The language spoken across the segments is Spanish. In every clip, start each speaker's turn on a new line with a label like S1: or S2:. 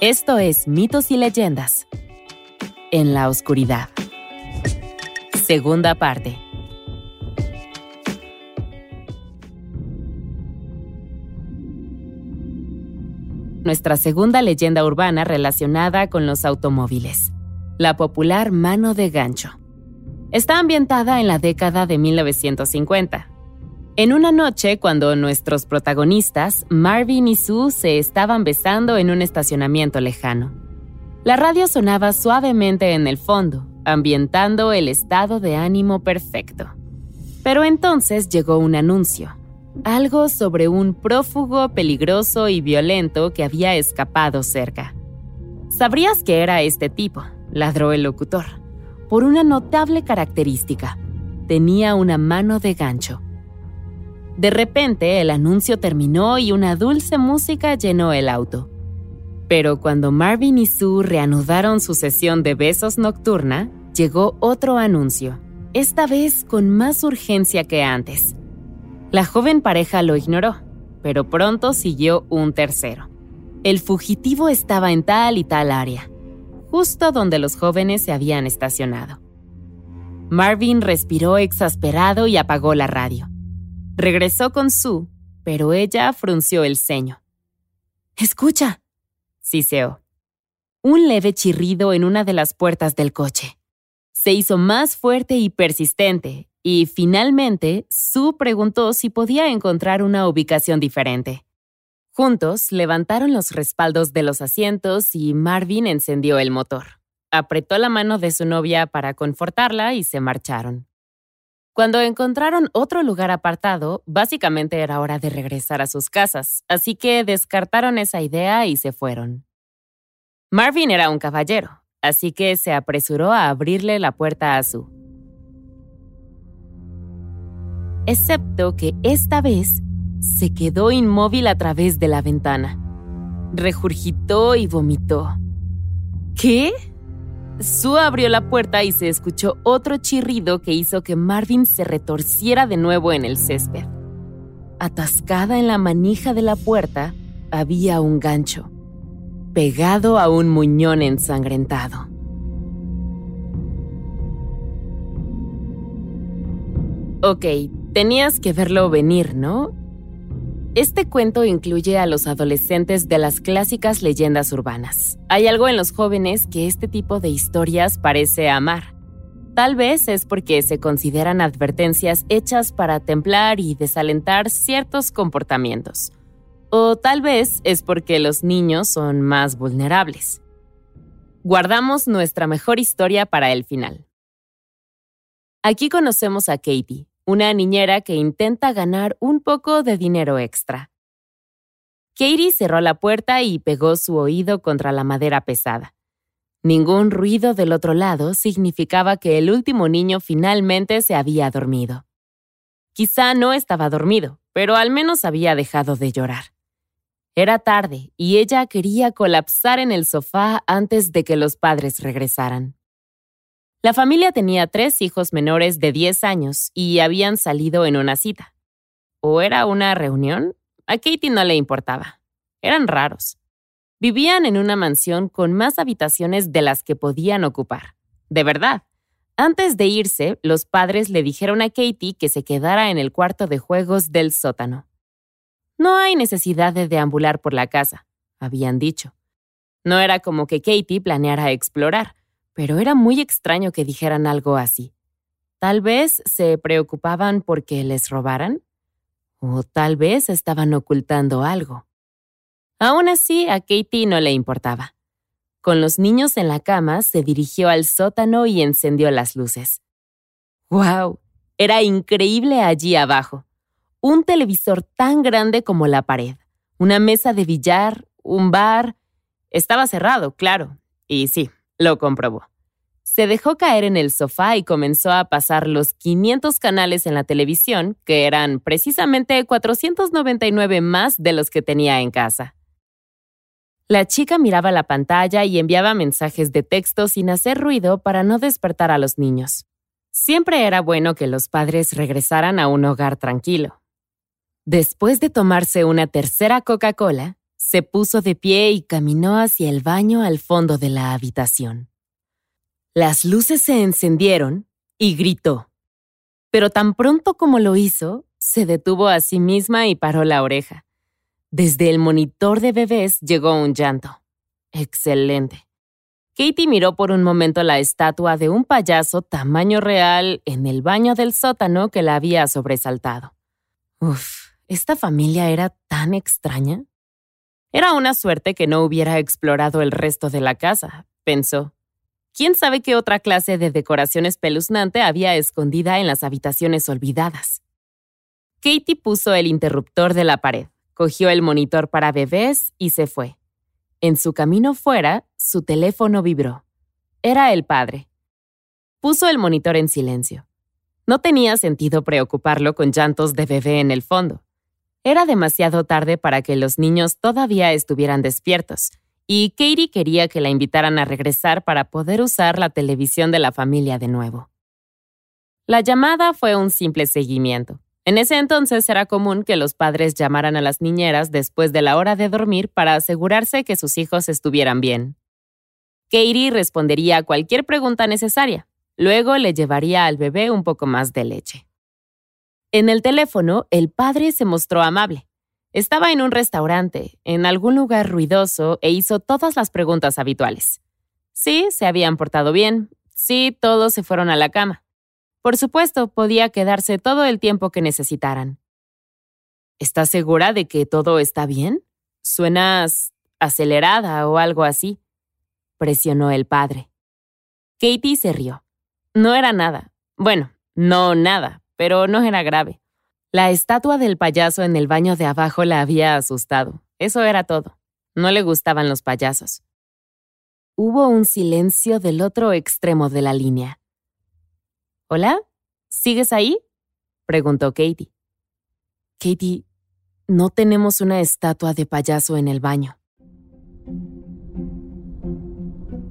S1: Esto es Mitos y Leyendas. En la oscuridad. Segunda parte. Nuestra segunda leyenda urbana relacionada con los automóviles. La popular mano de gancho. Está ambientada en la década de 1950 en una noche, cuando nuestros protagonistas, Marvin y Sue, se estaban besando en un estacionamiento lejano. La radio sonaba suavemente en el fondo, ambientando el estado de ánimo perfecto. Pero entonces llegó un anuncio, algo sobre un prófugo peligroso y violento que había escapado cerca. ¿Sabrías que era este tipo? ladró el locutor, por una notable característica. Tenía una mano de gancho de repente el anuncio terminó y una dulce música llenó el auto. Pero cuando Marvin y Sue reanudaron su sesión de besos nocturna, llegó otro anuncio, esta vez con más urgencia que antes. La joven pareja lo ignoró, pero pronto siguió un tercero. El fugitivo estaba en tal y tal área, justo donde los jóvenes se habían estacionado. Marvin respiró exasperado y apagó la radio. Regresó con Sue, pero ella frunció el ceño. Escucha, siseó. Un leve chirrido en una de las puertas del coche. Se hizo más fuerte y persistente, y finalmente Sue preguntó si podía encontrar una ubicación diferente. Juntos levantaron los respaldos de los asientos y Marvin encendió el motor. Apretó la mano de su novia para confortarla y se marcharon. Cuando encontraron otro lugar apartado, básicamente era hora de regresar a sus casas, así que descartaron esa idea y se fueron. Marvin era un caballero, así que se apresuró a abrirle la puerta a Sue. Excepto que esta vez se quedó inmóvil a través de la ventana. Regurgitó y vomitó. ¿Qué? Sue abrió la puerta y se escuchó otro chirrido que hizo que Marvin se retorciera de nuevo en el césped. Atascada en la manija de la puerta había un gancho, pegado a un muñón ensangrentado. Ok, tenías que verlo venir, ¿no? Este cuento incluye a los adolescentes de las clásicas leyendas urbanas. Hay algo en los jóvenes que este tipo de historias parece amar. Tal vez es porque se consideran advertencias hechas para templar y desalentar ciertos comportamientos. O tal vez es porque los niños son más vulnerables. Guardamos nuestra mejor historia para el final. Aquí conocemos a Katie, una niñera que intenta ganar un poco de dinero extra. Katie cerró la puerta y pegó su oído contra la madera pesada. Ningún ruido del otro lado significaba que el último niño finalmente se había dormido. Quizá no estaba dormido, pero al menos había dejado de llorar. Era tarde y ella quería colapsar en el sofá antes de que los padres regresaran. La familia tenía tres hijos menores de 10 años y habían salido en una cita. ¿O era una reunión? A Katie no le importaba. Eran raros. Vivían en una mansión con más habitaciones de las que podían ocupar. De verdad. Antes de irse, los padres le dijeron a Katie que se quedara en el cuarto de juegos del sótano. No hay necesidad de deambular por la casa, habían dicho. No era como que Katie planeara explorar pero era muy extraño que dijeran algo así. Tal vez se preocupaban porque les robaran, o tal vez estaban ocultando algo. Aún así, a Katie no le importaba. Con los niños en la cama, se dirigió al sótano y encendió las luces. ¡Wow! Era increíble allí abajo. Un televisor tan grande como la pared, una mesa de billar, un bar. Estaba cerrado, claro, y sí, lo comprobó. Se dejó caer en el sofá y comenzó a pasar los 500 canales en la televisión, que eran precisamente 499 más de los que tenía en casa. La chica miraba la pantalla y enviaba mensajes de texto sin hacer ruido para no despertar a los niños. Siempre era bueno que los padres regresaran a un hogar tranquilo. Después de tomarse una tercera Coca-Cola, Se puso de pie y caminó hacia el baño al fondo de la habitación. Las luces se encendieron y gritó. Pero tan pronto como lo hizo, se detuvo a sí misma y paró la oreja. Desde el monitor de bebés llegó un llanto. Excelente. Katie miró por un momento la estatua de un payaso tamaño real en el baño del sótano que la había sobresaltado. Uf, ¿esta familia era tan extraña? Era una suerte que no hubiera explorado el resto de la casa, pensó. ¿Quién sabe qué otra clase de decoración espeluznante había escondida en las habitaciones olvidadas? Katie puso el interruptor de la pared, cogió el monitor para bebés y se fue. En su camino fuera, su teléfono vibró. Era el padre. Puso el monitor en silencio. No tenía sentido preocuparlo con llantos de bebé en el fondo. Era demasiado tarde para que los niños todavía estuvieran despiertos, y Katie quería que la invitaran a regresar para poder usar la televisión de la familia de nuevo. La llamada fue un simple seguimiento. En ese entonces era común que los padres llamaran a las niñeras después de la hora de dormir para asegurarse que sus hijos estuvieran bien. Katie respondería a cualquier pregunta necesaria. Luego le llevaría al bebé un poco más de leche. En el teléfono, el padre se mostró amable. Estaba en un restaurante, en algún lugar ruidoso, e hizo todas las preguntas habituales. Sí, se habían portado bien. Sí, todos se fueron a la cama. Por supuesto, podía quedarse todo el tiempo que necesitaran. ¿Estás segura de que todo está bien? Suenas acelerada o algo así. Presionó el padre. Katie se rió. No era nada. Bueno, no nada, pero no era grave. La estatua del payaso en el baño de abajo la había asustado. Eso era todo. No le gustaban los payasos. Hubo un silencio del otro extremo de la línea. ¿Hola? ¿Sigues ahí? preguntó Katie. Katie, no tenemos una estatua de payaso en el baño.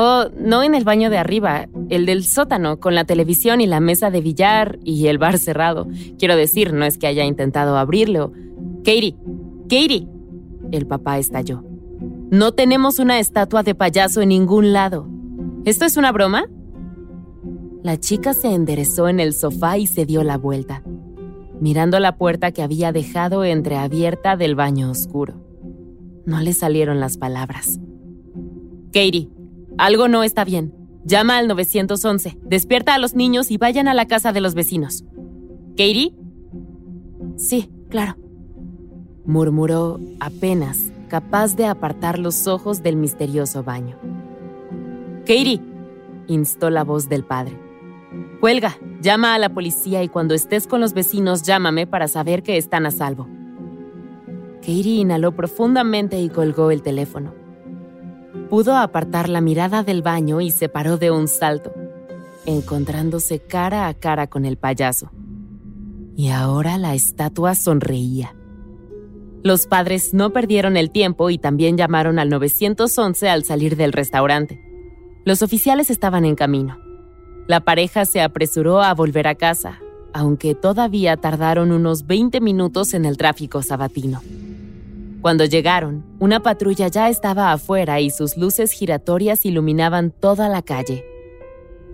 S1: Oh, no en el baño de arriba, el del sótano, con la televisión y la mesa de billar y el bar cerrado. Quiero decir, no es que haya intentado abrirlo. Katie, Katie. El papá estalló. No tenemos una estatua de payaso en ningún lado. ¿Esto es una broma? La chica se enderezó en el sofá y se dio la vuelta, mirando la puerta que había dejado entreabierta del baño oscuro. No le salieron las palabras. Katie, algo no está bien. Llama al 911, despierta a los niños y vayan a la casa de los vecinos. ¿Katie? Sí, claro. Murmuró apenas, capaz de apartar los ojos del misterioso baño. Katie, instó la voz del padre. Cuelga, llama a la policía y cuando estés con los vecinos llámame para saber que están a salvo. Katie inhaló profundamente y colgó el teléfono. Pudo apartar la mirada del baño y se paró de un salto, encontrándose cara a cara con el payaso. Y ahora la estatua sonreía. Los padres no perdieron el tiempo y también llamaron al 911 al salir del restaurante. Los oficiales estaban en camino. La pareja se apresuró a volver a casa, aunque todavía tardaron unos 20 minutos en el tráfico sabatino. Cuando llegaron, una patrulla ya estaba afuera y sus luces giratorias iluminaban toda la calle.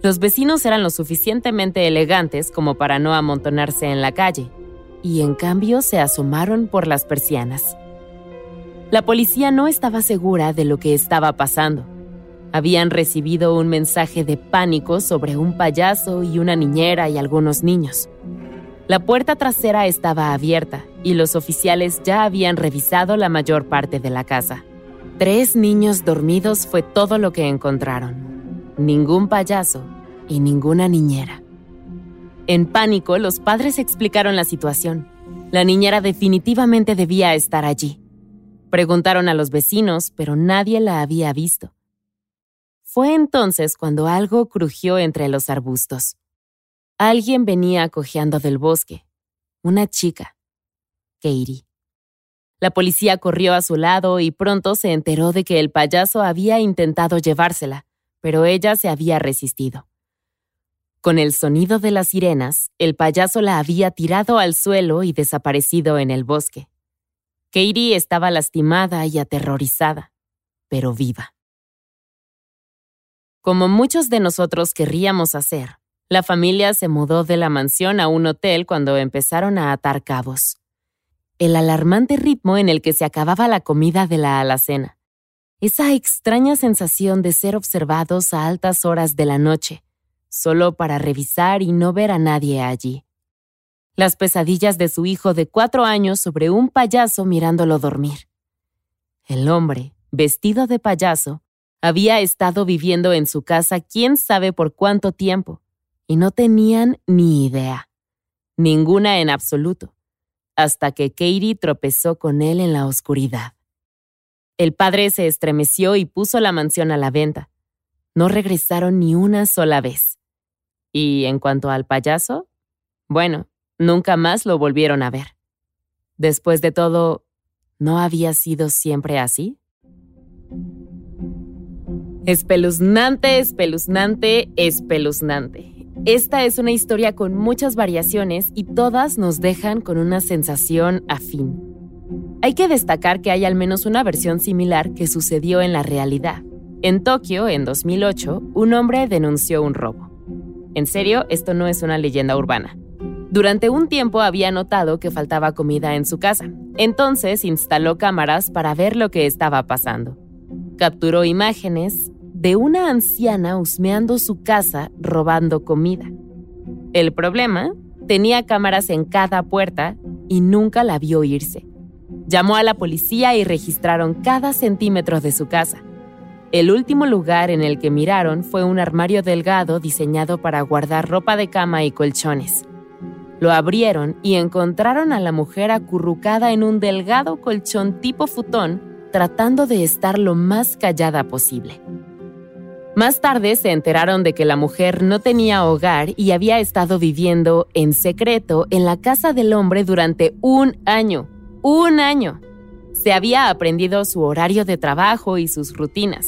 S1: Los vecinos eran lo suficientemente elegantes como para no amontonarse en la calle, y en cambio se asomaron por las persianas. La policía no estaba segura de lo que estaba pasando habían recibido un mensaje de pánico sobre un payaso y una niñera y algunos niños. La puerta trasera estaba abierta y los oficiales ya habían revisado la mayor parte de la casa. Tres niños dormidos fue todo lo que encontraron. Ningún payaso y ninguna niñera. En pánico, los padres explicaron la situación. La niñera definitivamente debía estar allí. Preguntaron a los vecinos, pero nadie la había visto. Fue entonces cuando algo crujió entre los arbustos. Alguien venía cojeando del bosque. Una chica. Katie. La policía corrió a su lado y pronto se enteró de que el payaso había intentado llevársela, pero ella se había resistido. Con el sonido de las sirenas, el payaso la había tirado al suelo y desaparecido en el bosque. Katie estaba lastimada y aterrorizada, pero viva. Como muchos de nosotros querríamos hacer, la familia se mudó de la mansión a un hotel cuando empezaron a atar cabos. El alarmante ritmo en el que se acababa la comida de la alacena. Esa extraña sensación de ser observados a altas horas de la noche, solo para revisar y no ver a nadie allí. Las pesadillas de su hijo de cuatro años sobre un payaso mirándolo dormir. El hombre, vestido de payaso, había estado viviendo en su casa quién sabe por cuánto tiempo, y no tenían ni idea. Ninguna en absoluto, hasta que Katie tropezó con él en la oscuridad. El padre se estremeció y puso la mansión a la venta. No regresaron ni una sola vez. Y en cuanto al payaso, bueno, nunca más lo volvieron a ver. Después de todo, ¿no había sido siempre así? Espeluznante, espeluznante, espeluznante. Esta es una historia con muchas variaciones y todas nos dejan con una sensación afín. Hay que destacar que hay al menos una versión similar que sucedió en la realidad. En Tokio, en 2008, un hombre denunció un robo. En serio, esto no es una leyenda urbana. Durante un tiempo había notado que faltaba comida en su casa, entonces instaló cámaras para ver lo que estaba pasando. Capturó imágenes, de una anciana husmeando su casa robando comida. El problema, tenía cámaras en cada puerta y nunca la vio irse. Llamó a la policía y registraron cada centímetro de su casa. El último lugar en el que miraron fue un armario delgado diseñado para guardar ropa de cama y colchones. Lo abrieron y encontraron a la mujer acurrucada en un delgado colchón tipo futón, tratando de estar lo más callada posible. Más tarde se enteraron de que la mujer no tenía hogar y había estado viviendo en secreto en la casa del hombre durante un año. ¡Un año! Se había aprendido su horario de trabajo y sus rutinas.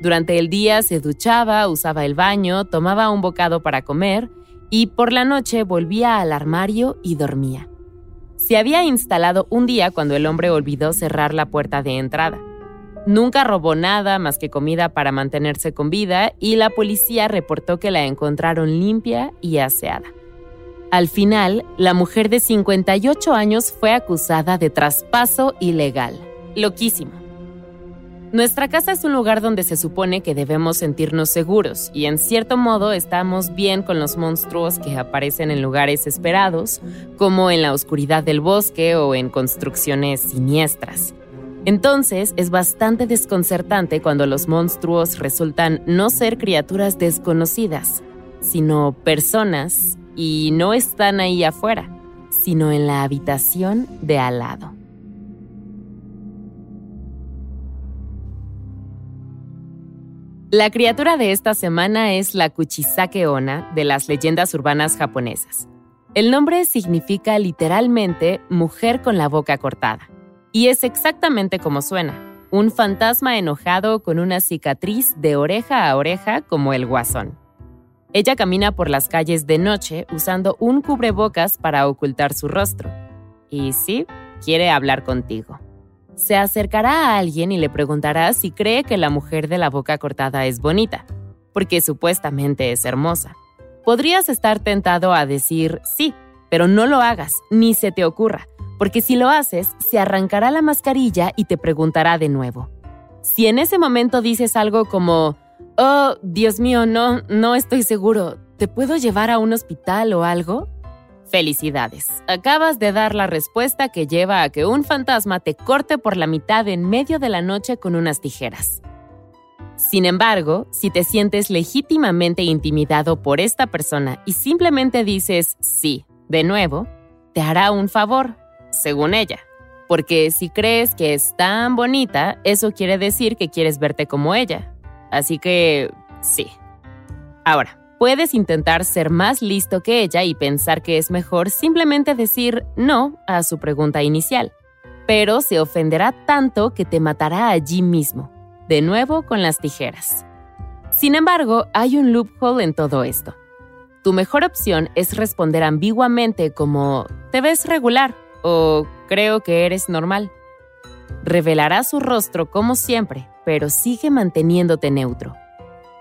S1: Durante el día se duchaba, usaba el baño, tomaba un bocado para comer y por la noche volvía al armario y dormía. Se había instalado un día cuando el hombre olvidó cerrar la puerta de entrada. Nunca robó nada más que comida para mantenerse con vida y la policía reportó que la encontraron limpia y aseada. Al final, la mujer de 58 años fue acusada de traspaso ilegal. Loquísimo. Nuestra casa es un lugar donde se supone que debemos sentirnos seguros y en cierto modo estamos bien con los monstruos que aparecen en lugares esperados, como en la oscuridad del bosque o en construcciones siniestras. Entonces es bastante desconcertante cuando los monstruos resultan no ser criaturas desconocidas, sino personas y no están ahí afuera, sino en la habitación de al lado. La criatura de esta semana es la Kuchisake Onna de las leyendas urbanas japonesas. El nombre significa literalmente mujer con la boca cortada. Y es exactamente como suena, un fantasma enojado con una cicatriz de oreja a oreja como el guasón. Ella camina por las calles de noche usando un cubrebocas para ocultar su rostro. Y sí, quiere hablar contigo. Se acercará a alguien y le preguntará si cree que la mujer de la boca cortada es bonita, porque supuestamente es hermosa. Podrías estar tentado a decir sí, pero no lo hagas, ni se te ocurra, porque si lo haces, se arrancará la mascarilla y te preguntará de nuevo. Si en ese momento dices algo como, oh, Dios mío, no, no estoy seguro, ¿te puedo llevar a un hospital o algo? Felicidades, acabas de dar la respuesta que lleva a que un fantasma te corte por la mitad en medio de la noche con unas tijeras. Sin embargo, si te sientes legítimamente intimidado por esta persona y simplemente dices sí, de nuevo, te hará un favor según ella. Porque si crees que es tan bonita, eso quiere decir que quieres verte como ella. Así que, sí. Ahora, puedes intentar ser más listo que ella y pensar que es mejor simplemente decir no a su pregunta inicial. Pero se ofenderá tanto que te matará allí mismo, de nuevo con las tijeras. Sin embargo, hay un loophole en todo esto. Tu mejor opción es responder ambiguamente como, te ves regular o creo que eres normal. Revelará su rostro como siempre, pero sigue manteniéndote neutro.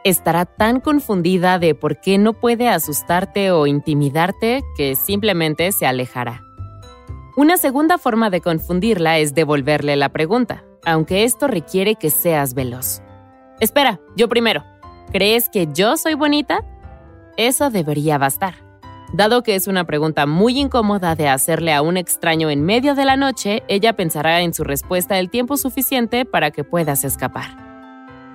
S1: Estará tan confundida de por qué no puede asustarte o intimidarte que simplemente se alejará. Una segunda forma de confundirla es devolverle la pregunta, aunque esto requiere que seas veloz. Espera, yo primero. ¿Crees que yo soy bonita? Eso debería bastar. Dado que es una pregunta muy incómoda de hacerle a un extraño en medio de la noche, ella pensará en su respuesta el tiempo suficiente para que puedas escapar.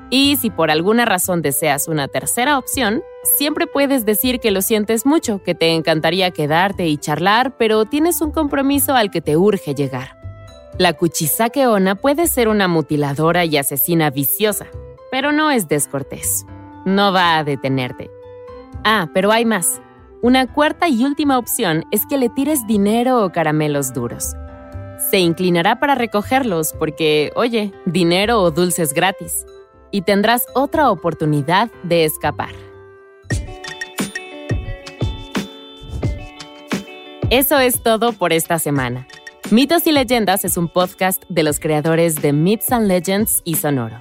S1: Y si por alguna razón deseas una tercera opción, siempre puedes decir que lo sientes mucho, que te encantaría quedarte y charlar, pero tienes un compromiso al que te urge llegar. La Kuchisake Ona puede ser una mutiladora y asesina viciosa, pero no es descortés. No va a detenerte. Ah, pero hay más. Una cuarta y última opción es que le tires dinero o caramelos duros. Se inclinará para recogerlos porque, oye, dinero o dulces gratis. Y tendrás otra oportunidad de escapar. Eso es todo por esta semana. Mitos y Leyendas es un podcast de los creadores de Myths and Legends y Sonoro.